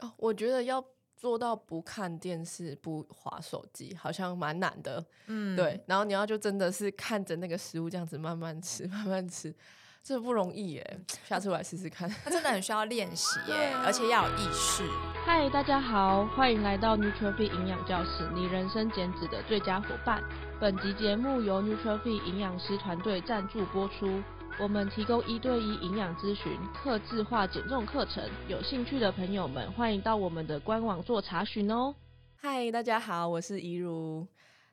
哦，我觉得要做到不看电视、不滑手机，好像蛮难的。嗯，对。然后你要就真的是看着那个食物这样子慢慢吃，慢慢吃。这不容易耶，下次我来试试看。它真的很需要练习 耶，而且要有意识。嗨，大家好，欢迎来到 Nutrify 营养教室，你人生减脂的最佳伙伴。本集节目由 Nutrify 营养师团队赞助播出。我们提供一对一营养咨询、客制化减重课程，有兴趣的朋友们欢迎到我们的官网做查询哦。嗨，大家好，我是怡如。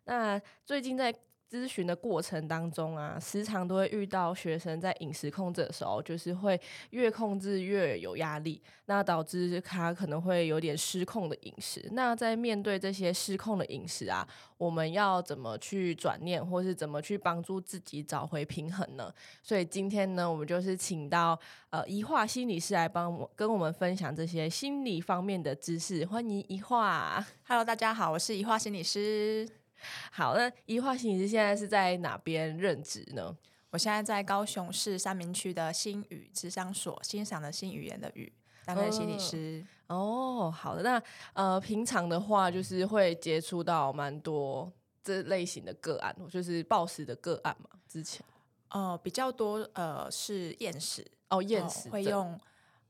那最近在咨询的过程当中啊，时常都会遇到学生在饮食控制的时候，就是会越控制越有压力，那导致他可能会有点失控的饮食。那在面对这些失控的饮食啊，我们要怎么去转念，或是怎么去帮助自己找回平衡呢？所以今天呢，我们就是请到呃宜樺心理师来帮我跟我们分享这些心理方面的知识。欢迎宜樺。Hello，大家好，我是宜樺心理师。好，那宜樺心理师现在是在哪边任职呢？我现在在高雄市三明区的新语咨商所，欣赏的新语言的语，担任心理师。哦，好的，那呃，平常的话就是会接触到蛮多这类型的个案，就是暴食的个案嘛。之前，呃，比较多呃是厌食哦，厌食、呃、会用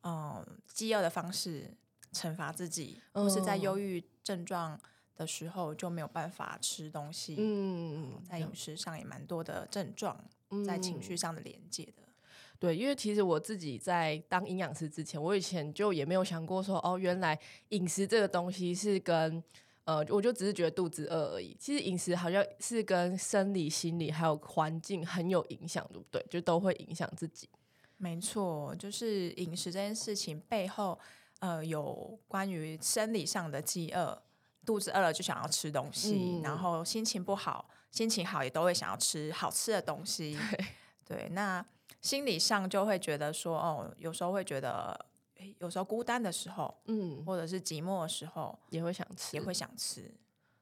嗯饥饿的方式惩罚自己，或、嗯、是在忧郁症状。的时候就没有办法吃东西，嗯，在饮食上也蛮多的症状，嗯、在情绪上的连接的，对，因为其实我自己在当营养师之前，我以前就也没有想过说，哦，原来饮食这个东西是跟，呃，我就只是觉得肚子饿而已。其实饮食好像是跟生理、心理还有环境很有影响，对不对？就都会影响自己。没错，就是饮食这件事情背后，呃，有关于生理上的饥饿。肚子饿了就想要吃东西，嗯，然后心情不好、心情好也都会想要吃好吃的东西。对，对，那心理上就会觉得说，哦，有时候会觉得，有时候孤单的时候，嗯，或者是寂寞的时候，也会想吃，也会想吃。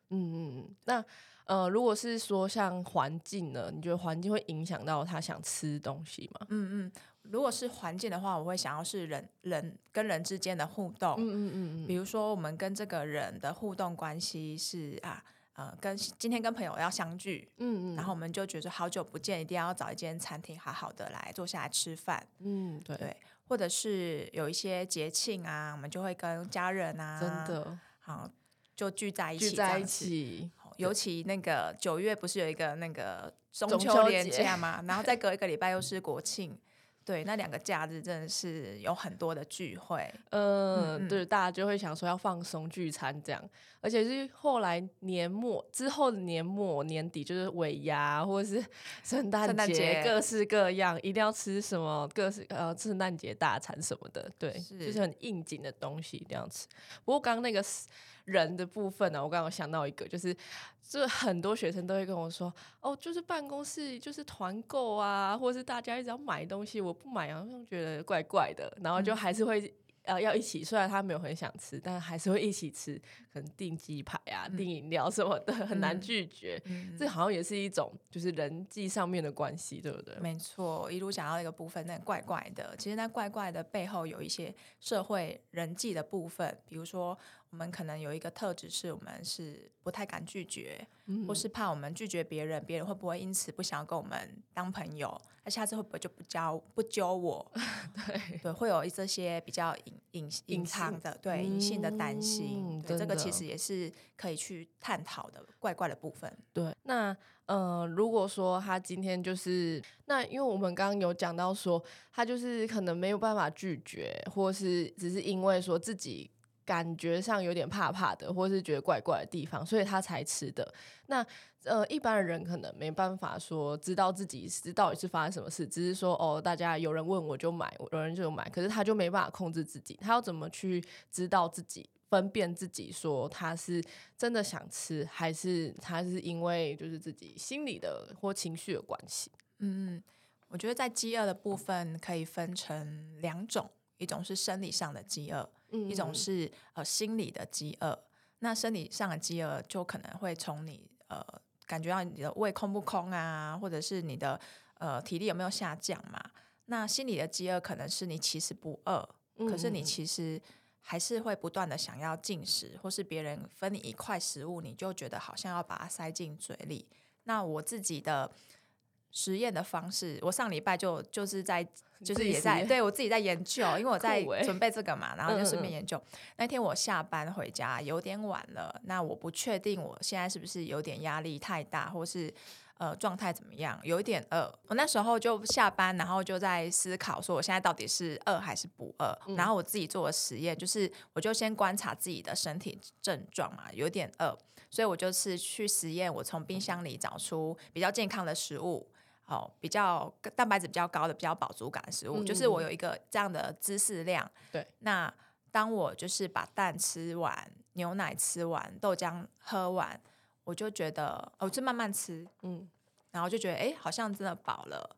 嗯嗯，那呃，如果是说像环境呢，你觉得环境会影响到他想吃东西吗？嗯嗯。如果是环境的话，我会想要是人人跟人之间的互动，嗯嗯嗯，比如说我们跟这个人的互动关系是啊，呃，跟今天跟朋友要相聚，嗯嗯，然后我们就觉得好久不见，一定要找一间餐厅好好的来坐下来吃饭，嗯，对。对，或者是有一些节庆啊，我们就会跟家人啊，真的。好就聚在一起，聚在一起，尤其那个九月不是有一个那个中秋连假吗？然后再隔一个礼拜又是国庆。对，那两个假日真的是有很多的聚会，呃、嗯，对，大家就会想说要放松聚餐这样，而且是后来年末之后的年末年底就是尾牙或者是 圣诞节，各式各样，一定要吃什么各式呃圣诞节大餐什么的，对，就是很应景的东西一定要吃。不过刚刚那个人的部分呢、啊，我刚刚想到一个，就是。就很多学生都会跟我说，哦，就是办公室就是团购啊，或者是大家一直要买东西，我不买啊，就觉得怪怪的，然后就还是会。呃，要一起，虽然他没有很想吃，但还是会一起吃。可能订鸡排啊，订饮料什么的，很难拒绝。嗯，这好像也是一种就是人际上面的关系，对不对？没错，一路讲到一个部分，那怪怪的。其实那怪怪的背后有一些社会人际的部分，比如说我们可能有一个特质，是我们是不太敢拒绝，嗯，或是怕我们拒绝别人，别人会不会因此不想要跟我们当朋友？那下次会不会就不交不揪我？对对，会有这些比较隐隐隐藏的对隐性的担心，对这个其实也是可以去探讨的怪怪的部分。对，那呃，如果说他今天就是那，因为我们刚刚有讲到说，他就是可能没有办法拒绝，或是只是因为说自己。感觉上有点怕怕的，或是觉得怪怪的地方，所以他才吃的。那呃，一般的人可能没办法说知道自己是到底是发生什么事，只是说哦，大家有人问我就买，有人就买，可是他就没办法控制自己。他要怎么去知道自己分辨自己，说他是真的想吃，还是他是因为就是自己心理的或情绪的关系？嗯，我觉得在饥饿的部分可以分成两种，一种是生理上的饥饿。一种是呃心理的饥饿，那生理上的饥饿就可能会从你呃感觉到你的胃空不空啊，或者是你的呃体力有没有下降嘛。那心理的饥饿可能是你其实不饿，可是你其实还是会不断的想要进食，或是别人分你一块食物，你就觉得好像要把它塞进嘴里。那我自己的实验的方式，我上礼拜就就是在 就是也在对我自己在研究，因为我在准备这个嘛，然后就顺便研究。嗯嗯那天我下班回家有点晚了，那我不确定我现在是不是有点压力太大，或是。呃，状态怎么样？有一点饿。我那时候就下班，然后就在思考，说我现在到底是饿还是不饿？嗯、然后我自己做的实验，就是我就先观察自己的身体症状嘛，有点饿，所以我就是去实验，我从冰箱里找出比较健康的食物，哦，比较蛋白质比较高的、比较饱足感的食物，嗯、就是我有一个这样的知识量。对。那当我就是把蛋吃完，牛奶吃完，豆浆喝完。我就觉得，哦就慢慢吃，嗯，然后就觉得，哎，好像真的饱了。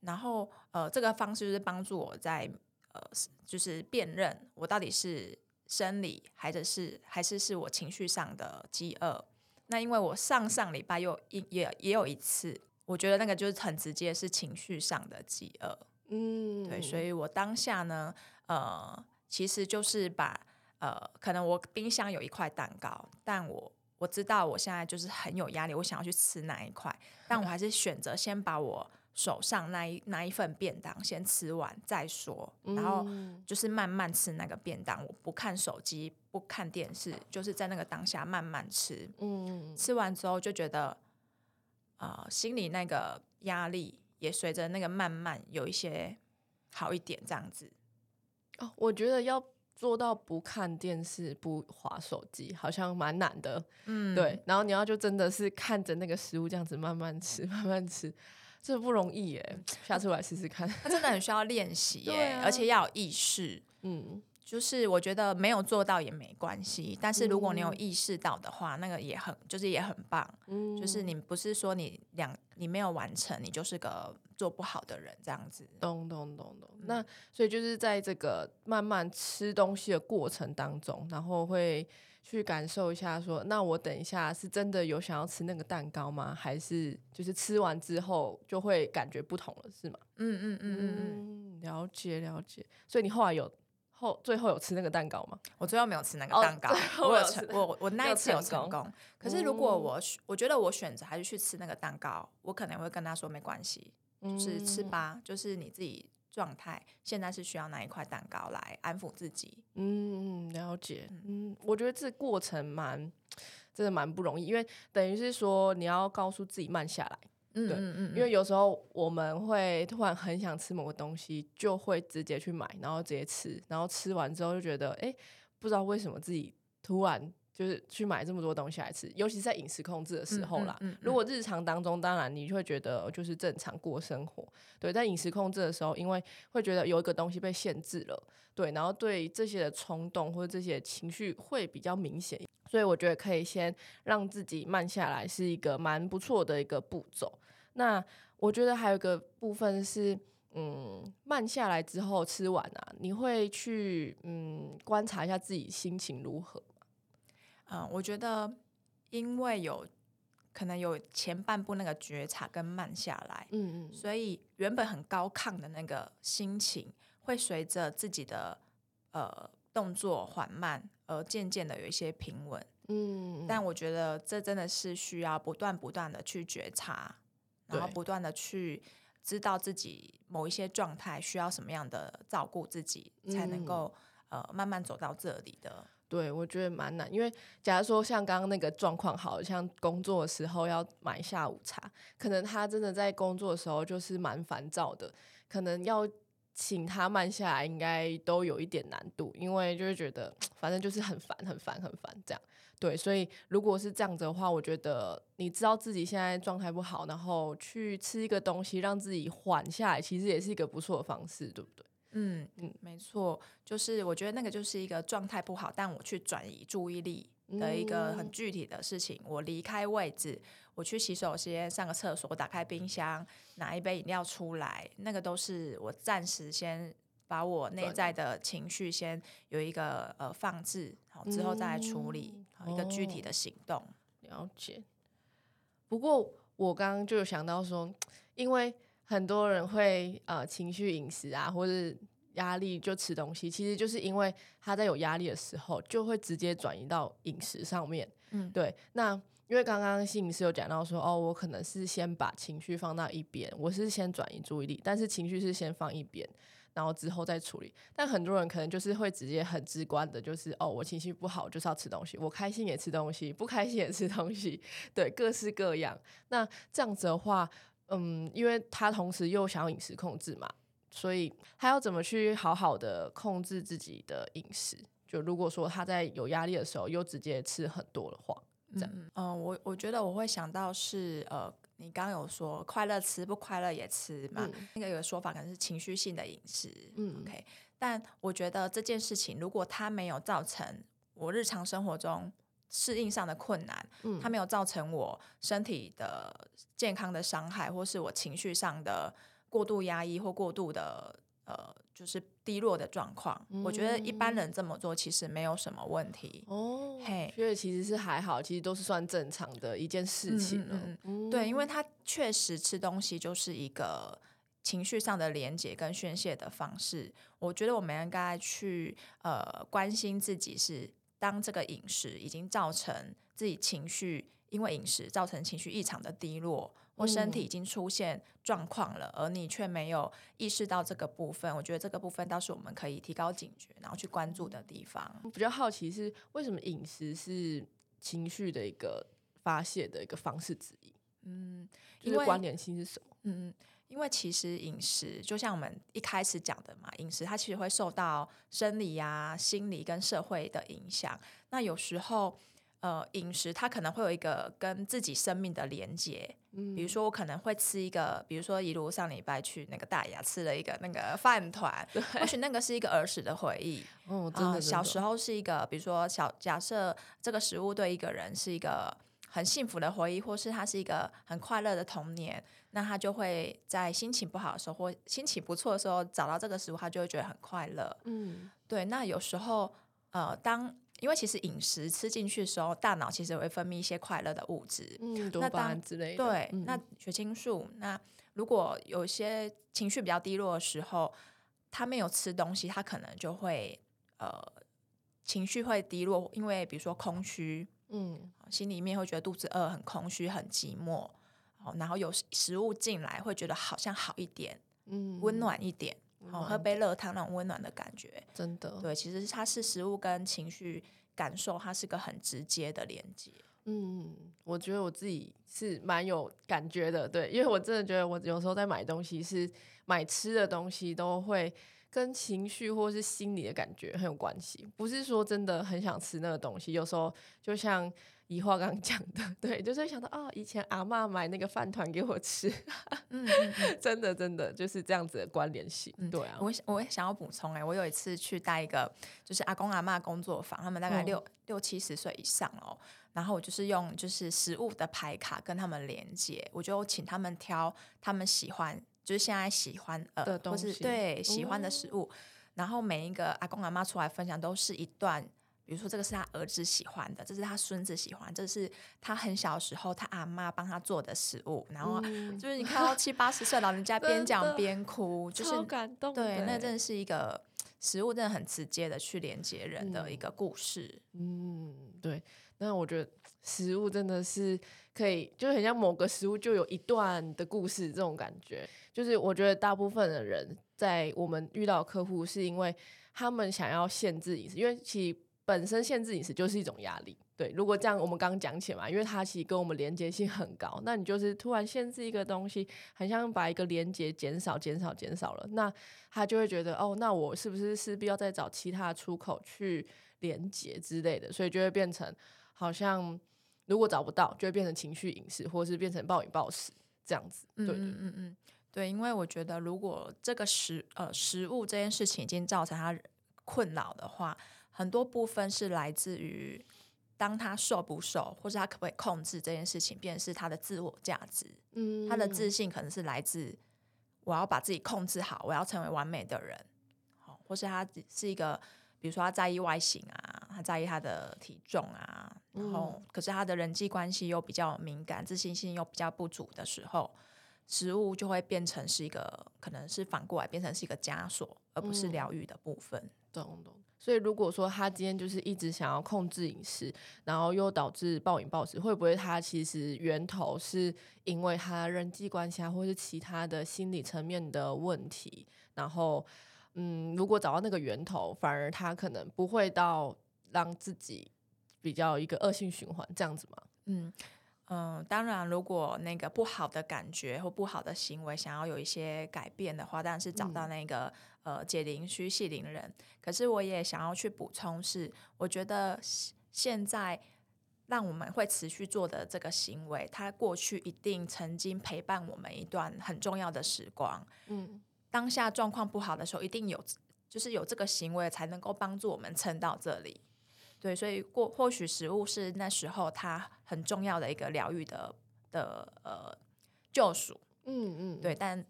然后，呃，这个方式就是帮助我在，呃，就是辨认我到底是生理，还是是还是是我情绪上的饥饿。那因为我上上礼拜又一也也有一次，我觉得那个就是很直接是情绪上的饥饿，嗯，对，所以我当下呢，呃，其实就是把，呃，可能我冰箱有一块蛋糕，但我。我知道我现在就是很有压力，我想要去吃那一块，但我还是选择先把我手上那一那一份便当先吃完再说，然后就是慢慢吃那个便当，我不看手机，不看电视，就是在那个当下慢慢吃。嗯，吃完之后就觉得，呃，心里那个压力也随着那个慢慢有一些好一点，这样子。哦，我觉得要。做到不看电视、不划手机，好像蛮难的。嗯，对。然后你要就真的是看着那个食物这样子慢慢吃、慢慢吃，这不容易耶。下次我来试试看。它真的很需要练习 耶，啊、而且要有意识。嗯。就是我觉得没有做到也没关系，但是如果你有意识到的话，嗯、那个也很就是也很棒。嗯，就是你不是说你两你没有完成，你就是个做不好的人这样子。咚咚咚咚。嗯、那所以就是在这个慢慢吃东西的过程当中，然后会去感受一下说，那我等一下是真的有想要吃那个蛋糕吗？还是就是吃完之后就会感觉不同了，是吗？嗯嗯嗯嗯嗯，了解了解。所以你后来有。后最后有吃那个蛋糕吗？我最后没有吃那个蛋糕，哦、我有成我我那一次有成功。可是如果我我觉得我选择还是去吃那个蛋糕，我可能会跟他说没关系，就是吃吧，嗯、就是你自己状态现在是需要那一块蛋糕来安抚自己。嗯，了解。嗯，我觉得这过程蛮真的蛮不容易，因为等于是说你要告诉自己慢下来。嗯，对，嗯嗯，因为有时候我们会突然很想吃某个东西，就会直接去买，然后直接吃，然后吃完之后就觉得，哎，不知道为什么自己突然就是去买这么多东西来吃，尤其是在饮食控制的时候啦。嗯嗯嗯嗯、如果日常当中，当然你就会觉得就是正常过生活，对。在饮食控制的时候，因为会觉得有一个东西被限制了，对，然后对这些的冲动或者这些情绪会比较明显。所以我觉得可以先让自己慢下来，是一个蛮不错的一个步骤。那我觉得还有一个部分是，嗯，慢下来之后吃完啊，你会去嗯观察一下自己心情如何？嗯，我觉得因为有可能有前半部那个觉察跟慢下来，嗯嗯，所以原本很高亢的那个心情，会随着自己的呃动作缓慢。而，渐渐的有一些平稳，嗯，但我觉得这真的是需要不断不断的去觉察，然后不断的去知道自己某一些状态需要什么样的照顾自己，才能够、嗯、呃慢慢走到这里的。对，我觉得蛮难，因为假如说像刚刚那个状况，好像工作的时候要买下午茶，可能他真的在工作的时候就是蛮烦躁的，可能要。请他慢下来，应该都有一点难度，因为就是觉得反正就是很烦、很烦、很烦这样。对，所以如果是这样子的话，我觉得你知道自己现在状态不好，然后去吃一个东西让自己缓下来，其实也是一个不错的方式，对不对？嗯嗯，没错，就是我觉得那个就是一个状态不好，但我去转移注意力的一个很具体的事情。嗯、我离开位置，我去洗手间上个厕所，我打开冰箱拿一杯饮料出来，那个都是我暂时先把我内在的情绪先有一个呃放置，好之后再来处理，嗯、好一个具体的行动。哦、了解。不过我刚刚就有想到说，因为。很多人会呃情绪饮食啊，或是压力就吃东西，其实就是因为他在有压力的时候，就会直接转移到饮食上面。嗯，对。那因为刚刚心理师有讲到说，哦，我可能是先把情绪放到一边，我是先转移注意力，但是情绪是先放一边，然后之后再处理。但很多人可能就是会直接很直观的，就是哦，我情绪不好就是要吃东西，我开心也吃东西，不开心也吃东西，对，各式各样。那这样子的话，嗯，因为他同时又想要饮食控制嘛。所以他要怎么去好好的控制自己的饮食？就如果说他在有压力的时候又直接吃很多的话，这样，嗯，呃、我我觉得我会想到是呃，你刚刚有说快乐吃不快乐也吃嘛，嗯、那个有个说法可能是情绪性的饮食，嗯，OK。但我觉得这件事情如果它没有造成我日常生活中适应上的困难，嗯，它没有造成我身体的健康的伤害，或是我情绪上的。过度压抑或过度的呃，就是低落的状况，嗯、我觉得一般人这么做其实没有什么问题哦。嘿，所以其实是还好，其实都是算正常的一件事情。嗯，嗯，嗯对，因为他确实吃东西就是一个情绪上的连接跟宣泄的方式。我觉得我们应该去呃关心自己，是当这个饮食已经造成自己情绪，因为饮食造成情绪异常的低落。或身体已经出现状况了，嗯、而你却没有意识到这个部分，我觉得这个部分倒是我们可以提高警觉，然后去关注的地方。我比较好奇是为什么饮食是情绪的一个发泄的一个方式之一？嗯，因为关联性是什么？嗯，因为其实饮食就像我们一开始讲的嘛，饮食它其实会受到生理呀、啊、心理跟社会的影响。那有时候。呃，饮食它可能会有一个跟自己生命的连接，嗯，比如说我可能会吃一个，比如说一路上礼拜去那个大雅吃了一个那个饭团，对或许那个是一个儿时的回忆，哦，真的，小时候是一个，比如说小假设这个食物对一个人是一个很幸福的回忆，或是他是一个很快乐的童年，那他就会在心情不好的时候或心情不错的时候找到这个食物，他就会觉得很快乐，嗯，对，那有时候呃当。因为其实饮食吃进去的时候，大脑其实会分泌一些快乐的物质，嗯，多巴胺之类的。对，嗯、那血清素。那如果有些情绪比较低落的时候，他没有吃东西，他可能就会呃情绪会低落，因为比如说空虚，嗯，心里面会觉得肚子饿、很空虚、很寂寞。然后有食物进来，会觉得好像好一点，嗯，温暖一点。哦，喝杯热汤那种温暖的感觉，真的。对，其实它是食物跟情绪感受，它是个很直接的连接。嗯，我觉得我自己是蛮有感觉的，对，因为我真的觉得我有时候在买东西，是买吃的东西，都会跟情绪或是心理的感觉很有关系。不是说真的很想吃那个东西，有时候就像。宜樺刚刚讲的，对，就是想到啊、哦，以前阿嬷买那个饭团给我吃，嗯，真的真的就是这样子的关联性，嗯、对啊。我我也想要补充哎、欸，我有一次去带一个就是阿公阿嬷工作坊，他们大概六、嗯、六七十岁以上哦，然后我就是用就是食物的牌卡跟他们连接，我就请他们挑他们喜欢，就是现在喜欢呃的东西，对喜欢的食物，嗯、然后每一个阿公阿妈出来分享都是一段。比如说，这个是他儿子喜欢的，这是他孙子喜欢，这是他很小时候他阿妈帮他做的食物。然后就是你看到七八十岁老人家 边讲边哭，就是超感动。对，那真的是一个食物，真的很直接的去连接人的一个故事。嗯，对。那我觉得食物真的是可以，就是很像某个食物就有一段的故事这种感觉。就是我觉得大部分的人在我们遇到客户，是因为他们想要限制饮食，因为其实。本身限制饮食就是一种压力，对。如果这样，我们刚刚讲起来嘛，因为它其实跟我们连接性很高，那你就是突然限制一个东西，很像把一个连接减少、减少、减少了，那他就会觉得，哦，那我是不是势必要再找其他出口去连接之类的？所以就会变成好像如果找不到，就会变成情绪饮食，或是变成暴饮暴食这样子。对，嗯嗯嗯，对，因为我觉得如果这个食呃食物这件事情已经造成他困扰的话。很多部分是来自于，当他瘦不瘦，或是他可不可以控制这件事情，便是他的自我价值。嗯，他的自信可能是来自我要把自己控制好，我要成为完美的人。好，或是他是一个，比如说他在意外形啊，他在意他的体重啊，然后可是他的人际关系又比较敏感，自信心又比较不足的时候，食物就会变成是一个，可能是反过来变成是一个枷锁，而不是疗愈的部分。嗯、懂懂。所以如果说他今天就是一直想要控制饮食，然后又导致暴饮暴食，会不会他其实源头是因为他人际关系啊，或是其他的心理层面的问题？然后，嗯，如果找到那个源头，反而他可能不会到让自己比较一个恶性循环这样子吗？嗯。嗯，当然，如果那个不好的感觉或不好的行为想要有一些改变的话，当然是找到那个、嗯、呃解铃须系铃人。可是我也想要去补充是，我觉得现在让我们会持续做的这个行为，它过去一定曾经陪伴我们一段很重要的时光。嗯，当下状况不好的时候，一定有就是有这个行为才能够帮助我们撑到这里。对，所以过或许食物是那时候他很重要的一个疗愈的的呃救赎，嗯嗯，对。但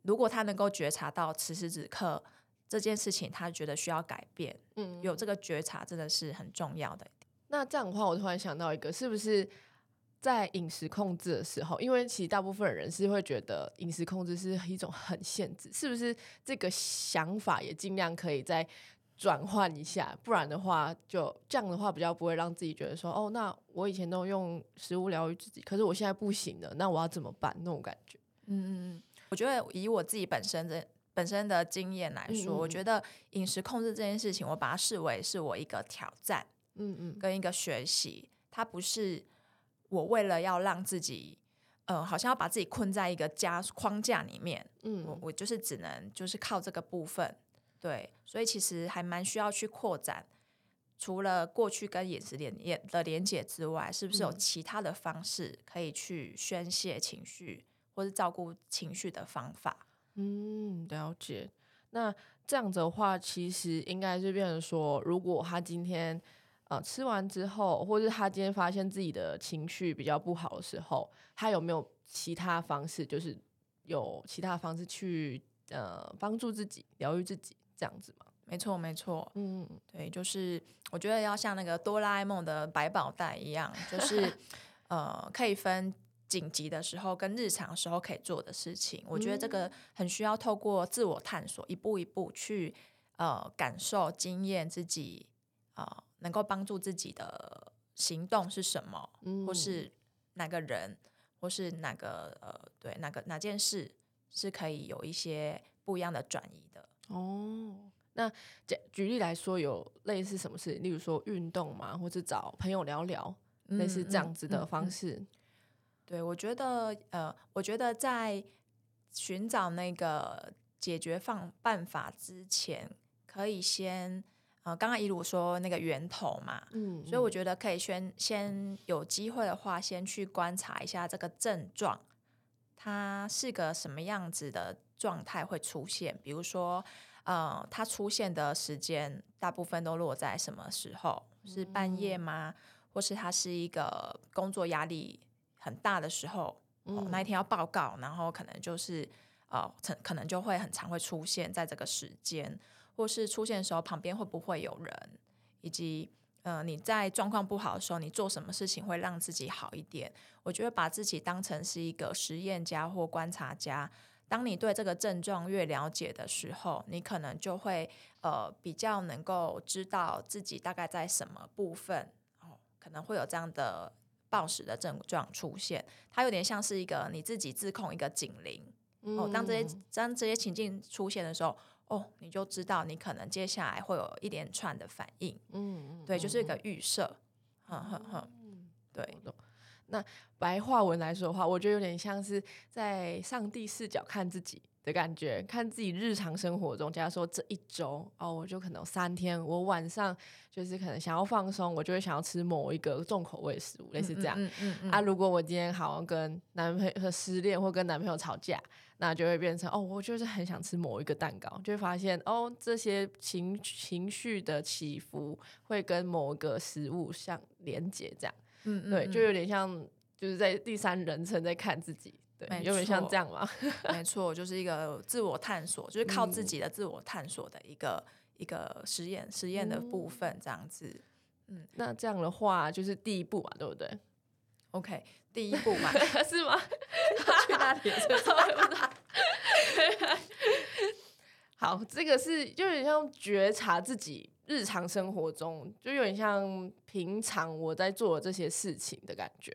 如果他能够觉察到此时此刻这件事情，他觉得需要改变，嗯，有这个觉察真的是很重要的。那这样的话，我突然想到一个，是不是在饮食控制的时候，因为其实大部分人是会觉得饮食控制是一种很限制，是不是这个想法也尽量可以在。转换一下，不然的话，就这样的话比较不会让自己觉得说，哦，那我以前都用食物疗愈自己，可是我现在不行了，那我要怎么办？那种感觉。嗯嗯嗯，我觉得以我自己本身的本身的经验来说，嗯嗯，我觉得饮食控制这件事情，我把它视为是我一个挑战，嗯嗯，跟一个学习，它不是我为了要让自己，呃，好像要把自己困在一个家框架里面，嗯，我我就是只能就是靠这个部分。对，所以其实还蛮需要去扩展，除了过去跟饮食连的连接之外，是不是有其他的方式可以去宣泄情绪或是照顾情绪的方法？嗯，了解。那这样子的话，其实应该是变成说，如果他今天呃吃完之后，或是他今天发现自己的情绪比较不好的时候，他有没有其他方式，就是有其他方式去呃帮助自己疗愈自己？这样子嘛？没错，没错。嗯，对，就是我觉得要像那个哆啦 A 梦的百宝袋一样，就是 呃，可以分紧急的时候跟日常时候可以做的事情。我觉得这个很需要透过自我探索，一步一步去呃感受、经验自己啊、呃，能够帮助自己的行动是什么，嗯、或是哪个人，或是哪个呃，对，哪个哪件事是可以有一些不一样的转移的。哦，那举举例来说，有类似什么事？例如说运动嘛，或者找朋友聊聊，嗯、类似这样子的方式。嗯嗯嗯、对，我觉得，呃，我觉得在寻找那个解决方办法之前，可以先，呃，刚刚一路说那个源头嘛，嗯，嗯，所以我觉得可以先先有机会的话，先去观察一下这个症状，它是个什么样子的。状态会出现，比如说，呃，它出现的时间大部分都落在什么时候？是半夜吗？或是它是一个工作压力很大的时候？哦，那一天要报告，然后可能就是呃，可能就会很常会出现在这个时间，或是出现的时候旁边会不会有人？以及呃，你在状况不好的时候，你做什么事情会让自己好一点？我觉得把自己当成是一个实验家或观察家。当你对这个症状越了解的时候，你可能就会呃比较能够知道自己大概在什么部分哦，可能会有这样的暴食的症状出现。它有点像是一个你自己自控一个警铃哦。当这些当这些情境出现的时候，哦，你就知道你可能接下来会有一连串的反应。嗯，对，就是一个预设。哼哼哼，对。那白话文来说的话，我觉得有点像是在上帝视角看自己的感觉，看自己日常生活中。假如说这一周哦，我就可能有三天，我晚上就是可能想要放松，我就会想要吃某一个重口味食物，类似这样。嗯嗯嗯嗯、啊，如果我今天好像跟男朋友失恋或跟男朋友吵架，那就会变成哦，我就是很想吃某一个蛋糕，就会发现哦，这些情情绪的起伏会跟某一个食物相连接，这样。嗯，嗯，对，就有点像，就是在第三人称在看自己，对，有点像这样嘛。没错，就是一个自我探索，就是靠自己的自我探索的一个、嗯、一个实验实验的部分，这样子。嗯，那这样的话就是第一步嘛，对不对？OK，第一步嘛，是吗？去哪里？好，这个是就有点像觉察自己日常生活中，就有点像平常我在做的这些事情的感觉，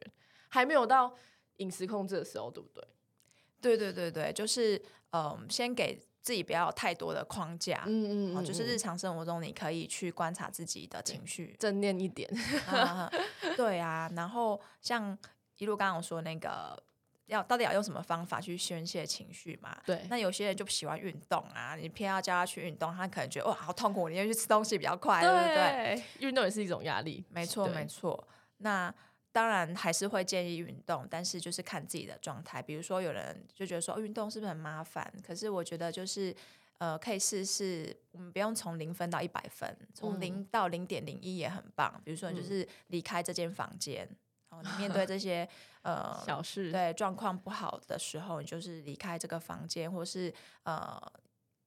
还没有到饮食控制的时候，对不对？对对对对，就是嗯，先给自己不要有太多的框架，嗯，嗯嗯，就是日常生活中你可以去观察自己的情绪，正念一点，啊对啊，然后像一路刚刚我说那个，要到底要用什么方法去宣泄情绪嘛？对，那有些人就不喜欢运动啊，你偏要叫他去运动，他可能觉得哇好痛苦，我宁愿去吃东西比较快，对不对？运动也是一种压力，没错没错，那。当然还是会建议运动，但是就是看自己的状态。比如说，有人就觉得说运动是不是很麻烦？可是我觉得就是呃，可以试试。我们不用从零分到一百分，从零到零点零一也很棒。比如说，就是离开这间房间，然后你面对 这些呃小事，对状况不好的时候，你就是离开这个房间，或是呃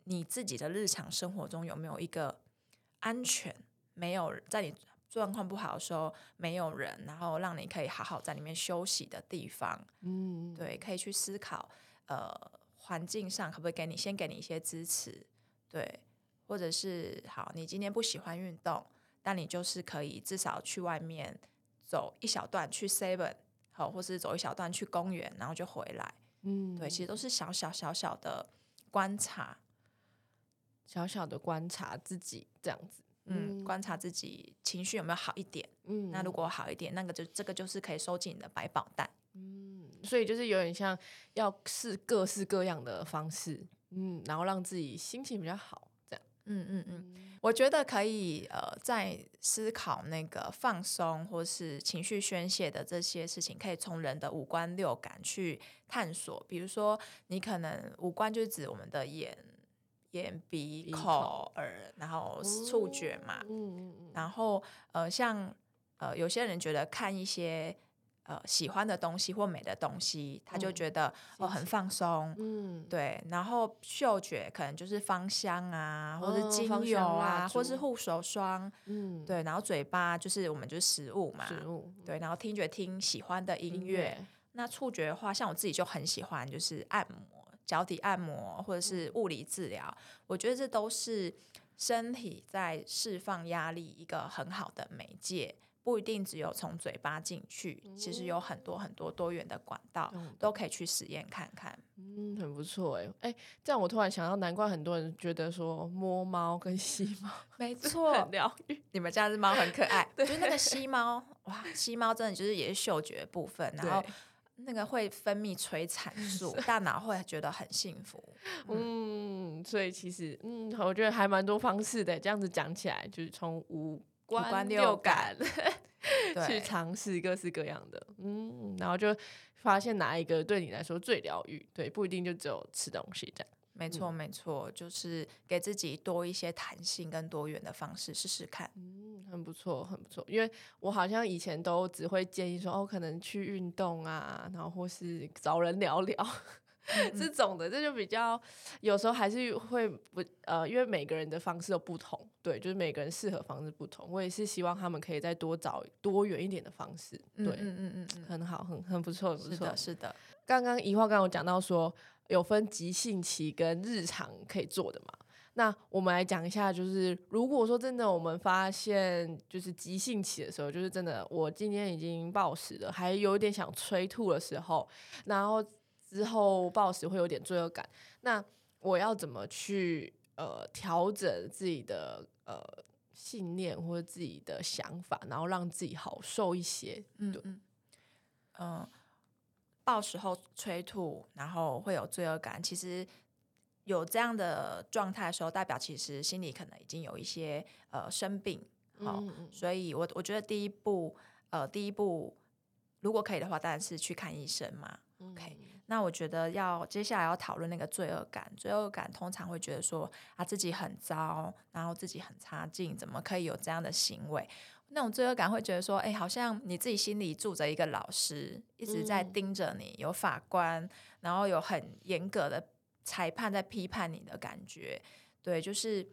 你自己的日常生活中有没有一个安全？没有在你。状况不好的时候，没有人，然后让你可以好好在里面休息的地方，嗯，对，可以去思考，呃，环境上可不可以给你先给你一些支持，对，或者是好，你今天不喜欢运动，但你就是可以至少去外面走一小段，去 Seven，好，或是走一小段去公园，然后就回来，嗯，对，其实都是小小小小的观察，小小的观察自己这样子。嗯，观察自己情绪有没有好一点。嗯，那如果好一点，那个就这个就是可以收进你的百宝袋。嗯，所以就是有点像要试各式各样的方式，嗯，然后让自己心情比较好，这样。嗯嗯嗯，我觉得可以呃，在思考那个放松或是情绪宣泄的这些事情，可以从人的五官六感去探索。比如说，你可能五官就是指我们的眼。眼、鼻、口、耳，然后触觉嘛，嗯、然后呃，像呃，有些人觉得看一些呃喜欢的东西或美的东西，他就觉得、嗯、哦很放松，嗯，对。然后嗅觉可能就是芳香啊，或者精油啊，或是护手霜，嗯，对。然后嘴巴就是我们就是食物嘛，食物，对。然后听觉听喜欢的音乐，嗯、那触觉的话，像我自己就很喜欢就是按摩。脚底按摩或者是物理治疗，我觉得这都是身体在释放压力一个很好的媒介，不一定只有从嘴巴进去，其实有很多很多多元的管道都可以去实验看看。嗯，很不错哎哎，这样我突然想到，难怪很多人觉得说摸猫跟吸猫，没错，很疗愈。你们家的猫很可爱，就是那个吸猫，哇，吸猫真的就是也是嗅觉部分，然后。那个会分泌催产素，大脑会觉得很幸福。嗯，所以其实，嗯，我觉得还蛮多方式的。这样子讲起来，就是从五官六感 去尝试各式各样的，嗯，然后就发现哪一个对你来说最疗愈。对，不一定就只有吃东西这样。没错，没错，就是给自己多一些弹性跟多元的方式试试看。嗯，很不错，很不错。因为我好像以前都只会建议说，哦，可能去运动啊，然后或是找人聊聊 这种的，这就比较有时候还是会不呃，因为每个人的方式都不同，对，就是每个人适合方式不同。我也是希望他们可以再多找多元一点的方式。对，嗯嗯嗯嗯，很好，很很不错，很不错。是的，是的。刚刚一话刚刚有讲到说。有分急性期跟日常可以做的嘛？那我们来讲一下，就是如果说真的，我们发现就是急性期的时候，就是真的我今天已经暴食了，还有点想催吐的时候，然后之后暴食会有点罪恶感，那我要怎么去呃调整自己的呃信念或者自己的想法，然后让自己好受一些？嗯嗯嗯。暴食后催吐，然后会有罪恶感。其实有这样的状态的时候，代表其实心里可能已经有一些呃生病。好，所以我我觉得第一步，呃，第一步如果可以的话，当然是去看医生嘛。嗯、OK，那我觉得要接下来要讨论那个罪恶感。罪恶感通常会觉得说啊自己很糟，然后自己很差劲，怎么可以有这样的行为？那种罪恶感会觉得说，哎，好像你自己心里住着一个老师，一直在盯着你，有法官，然后有很严格的裁判在批判你的感觉。对，就是，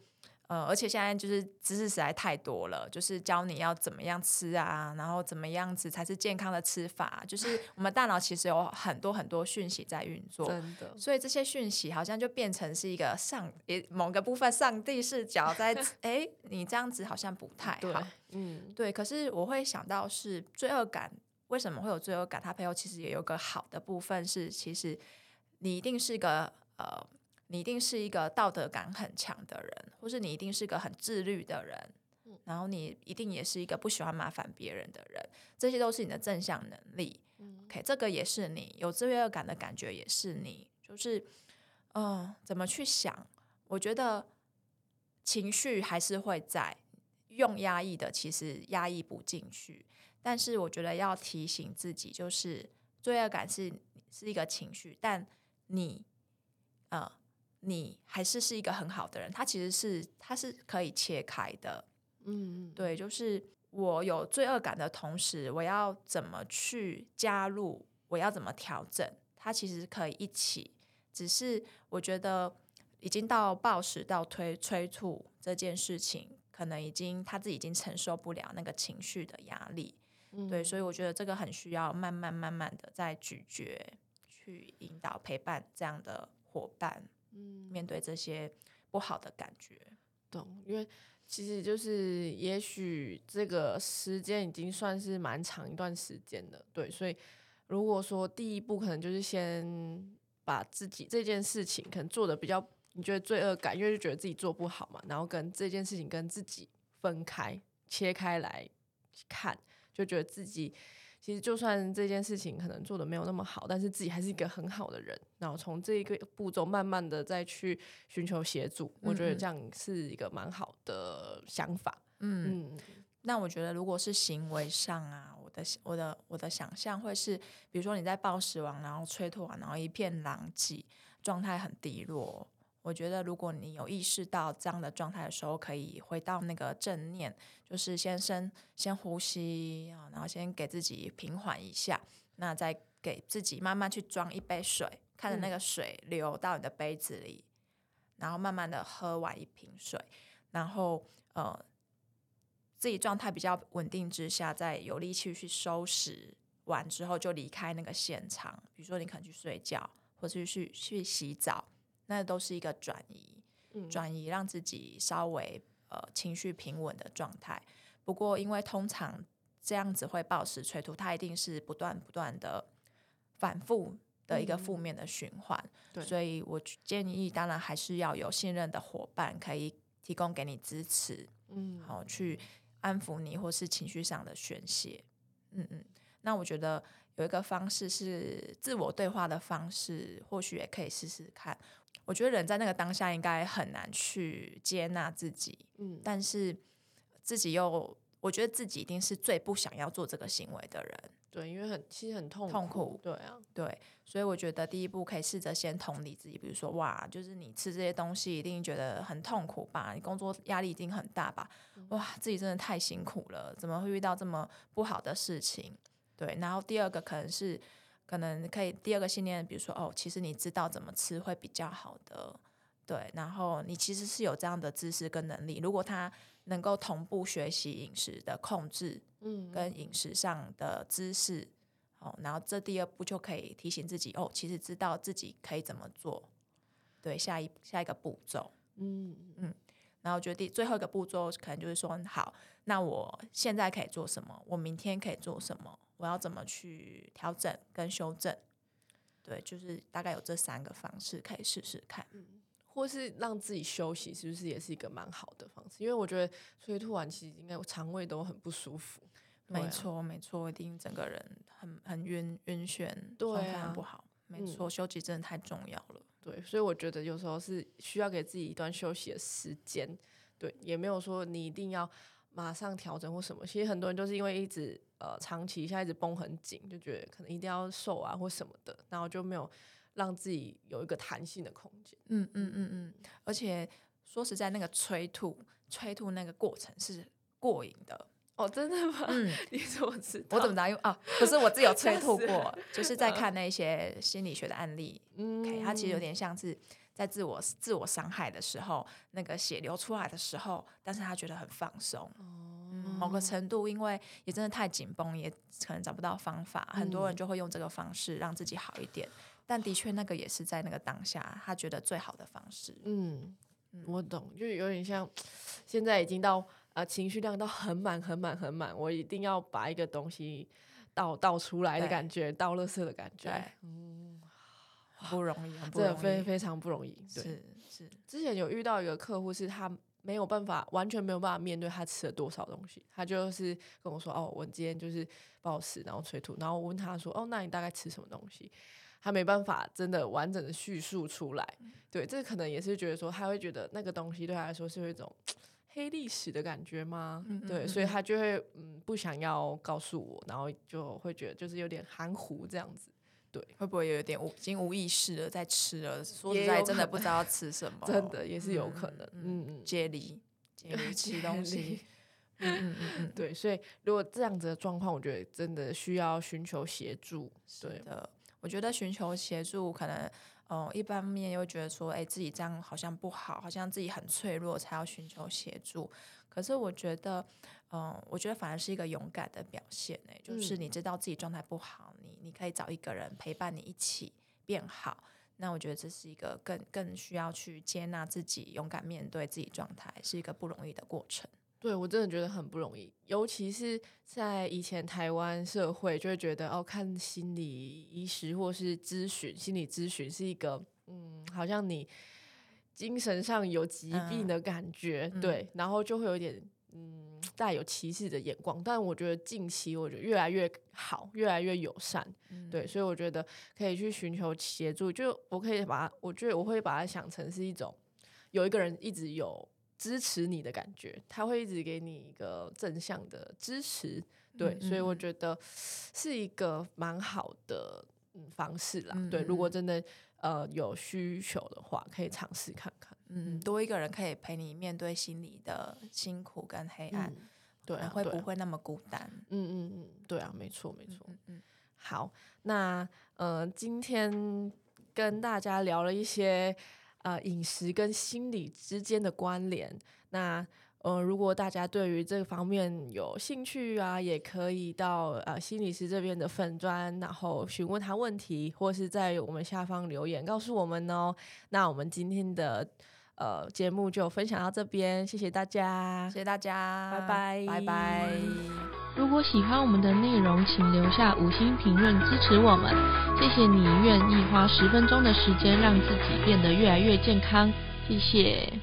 呃，而且现在就是知识实在太多了，就是教你要怎么样吃啊，然后怎么样子才是健康的吃法。就是我们大脑其实有很多很多讯息在运作，真的。所以这些讯息好像就变成是一个上某个部分上帝视角在，哎，你这样子好像不太好。对，嗯，对。可是我会想到是罪恶感，为什么会有罪恶感？它背后其实也有个好的部分是，其实你一定是一个呃。你一定是一个道德感很强的人，或是你一定是个很自律的人，嗯，然后你一定也是一个不喜欢麻烦别人的人，这些都是你的正向能力。嗯，OK，这个也是你有罪恶感的感觉，也是你，就是，嗯，呃，怎么去想？我觉得情绪还是会在，用压抑的其实压抑不进去，但是我觉得要提醒自己，就是罪恶感是是一个情绪，但你，呃。你还是是一个很好的人，他其实是他是可以切开的，嗯，对，就是我有罪恶感的同时，我要怎么去加入，我要怎么调整，他其实可以一起，只是我觉得已经到暴食到催催吐这件事情，可能已经他自己已经承受不了那个情绪的压力，嗯，对，所以我觉得这个很需要慢慢慢慢的在咀嚼，去引导陪伴这样的伙伴。嗯，面对这些不好的感觉，懂？因为其实就是，也许这个时间已经算是蛮长一段时间了，对。所以如果说第一步可能就是先把自己这件事情可能做的比较，你觉得罪恶感，因为就觉得自己做不好嘛，然后跟这件事情跟自己分开切开来看，就觉得自己。其实，就算这件事情可能做的没有那么好，但是自己还是一个很好的人。然后从这一个步骤，慢慢的再去寻求协助，嗯嗯，我觉得这样是一个蛮好的想法。嗯，嗯，那我觉得如果是行为上啊，我的我的我的想象会是，比如说你在暴食完，然后催吐完，然后一片狼藉，状态很低落。我觉得，如果你有意识到这样的状态的时候，可以回到那个正念，就是先深先呼吸啊，然后先给自己平缓一下，那再给自己慢慢去装一杯水，看着那个水流到你的杯子里，然后慢慢的喝完一瓶水，然后呃，自己状态比较稳定之下，再有力气去收拾完之后就离开那个现场，比如说你可能去睡觉，或者去去洗澡。那都是一个转移，转移让自己稍微呃情绪平稳的状态。不过，因为通常这样子会暴食催吐，它一定是不断不断的反复的一个负面的循环。嗯，所以我建议，当然还是要有信任的伙伴可以提供给你支持，嗯，好去安抚你或是情绪上的宣泄。嗯嗯，那我觉得有一个方式是自我对话的方式，或许也可以试试看。我觉得人在那个当下应该很难去接纳自己，嗯，但是自己又，我觉得自己一定是最不想要做这个行为的人，对，因为很其实很痛苦，痛苦，对啊，对，所以我觉得第一步可以试着先同理自己，比如说，哇，就是你吃这些东西一定觉得很痛苦吧？你工作压力一定很大吧？哇，自己真的太辛苦了，怎么会遇到这么不好的事情？对，然后第二个可能是。可能可以第二个信念，比如说哦，其实你知道怎么吃会比较好的，对。然后你其实是有这样的知识跟能力，如果他能够同步学习饮食的控制，嗯，跟饮食上的知识，哦，然后这第二步就可以提醒自己哦，其实知道自己可以怎么做，对，下一下一个步骤，嗯嗯。然后我觉得第最后一个步骤可能就是说，好，那我现在可以做什么？我明天可以做什么？我要怎么去调整跟修正？对，就是大概有这三个方式可以试试看，嗯，或是让自己休息，是不是也是一个蛮好的方式？因为我觉得催吐完其实应该肠胃都很不舒服。没错，没错，一定整个人很很晕晕眩，状态很不好。没错，休息真的太重要了。对，所以我觉得有时候是需要给自己一段休息的时间。对，也没有说你一定要马上调整或什么。其实很多人就是因为一直。呃，长期一下一直绷很紧，就觉得可能一定要瘦啊或什么的，然后就没有让自己有一个弹性的空间。嗯嗯嗯嗯。而且说实在，那个催吐催吐那个过程是过瘾的。哦，真的吗？嗯，你说我知道？我怎么知道？因为啊，可是我自己有催吐过，就是在看那些心理学的案例。嗯，okay, 它其实有点像是在自我自我伤害的时候，那个血流出来的时候，但是他觉得很放松。哦、嗯，某个程度，因为也真的太紧绷，也可能找不到方法，嗯、很多人就会用这个方式让自己好一点。但的确，那个也是在那个当下，他觉得最好的方式。嗯，我懂，就有点像现在已经到呃情绪量到很满、很满、很满，我一定要把一个东西倒倒出来的感觉，倒垃圾的感觉。嗯。不容易，真的非非常不容易。对，是是。之前有遇到一个客户，是他没有办法，完全没有办法面对他吃了多少东西。他就是跟我说：“哦，我今天就是暴食，然后催吐。”然后我问他说：“哦，那你大概吃什么东西？”他没办法真的完整的叙述出来。对，这可能也是觉得说，他会觉得那个东西对他来说是有一种黑历史的感觉吗？嗯嗯嗯。对，所以他就会嗯不想要告诉我，然后就会觉得就是有点含糊这样子。对，会不会有点无，已经无意识了在吃了？说实在，真的不知道吃什 么，真的也是有可能。嗯嗯，接力，接力 吃东西。嗯嗯嗯，对，所以如果这样子的状况，我觉得真的需要寻求协助。对的，我觉得寻求协助，可能嗯，一方面又觉得说，哎，自己这样好像不好，好像自己很脆弱，才要寻求协助。可是我觉得，嗯，我觉得反而是一个勇敢的表现呢，就是你知道自己状态不好，你你可以找一个人陪伴你一起变好。那我觉得这是一个更更需要去接纳自己、勇敢面对自己状态，是一个不容易的过程。对，我真的觉得很不容易，尤其是在以前台湾社会，就会觉得哦，看心理医师或是咨询心理咨询是一个，嗯，好像你。精神上有疾病的感觉，嗯、对，然后就会有点嗯带有歧视的眼光。但我觉得近期我觉得越来越好，越来越友善，嗯、对，所以我觉得可以去寻求协助。就我可以把它，我觉得我会把它想成是一种有一个人一直有支持你的感觉，他会一直给你一个正向的支持，对，嗯嗯，所以我觉得是一个蛮好的嗯方式啦。对，如果真的。呃，有需求的话，可以尝试看看。嗯，多一个人可以陪你面对心里的辛苦跟黑暗，嗯、对、啊，会不会那么孤单？嗯嗯嗯，对啊，没错没错。嗯嗯，好，那呃，今天跟大家聊了一些啊饮食跟心理之间的关联，那。嗯，如果大家对于这方面有兴趣啊，也可以到呃心理师这边的粉专，然后询问他问题，或是在我们下方留言告诉我们哦。那我们今天的呃节目就分享到这边，谢谢大家，谢谢大家，拜拜，拜拜。如果喜欢我们的内容，请留下五星评论支持我们，谢谢你愿意花十分钟的时间让自己变得越来越健康，谢谢。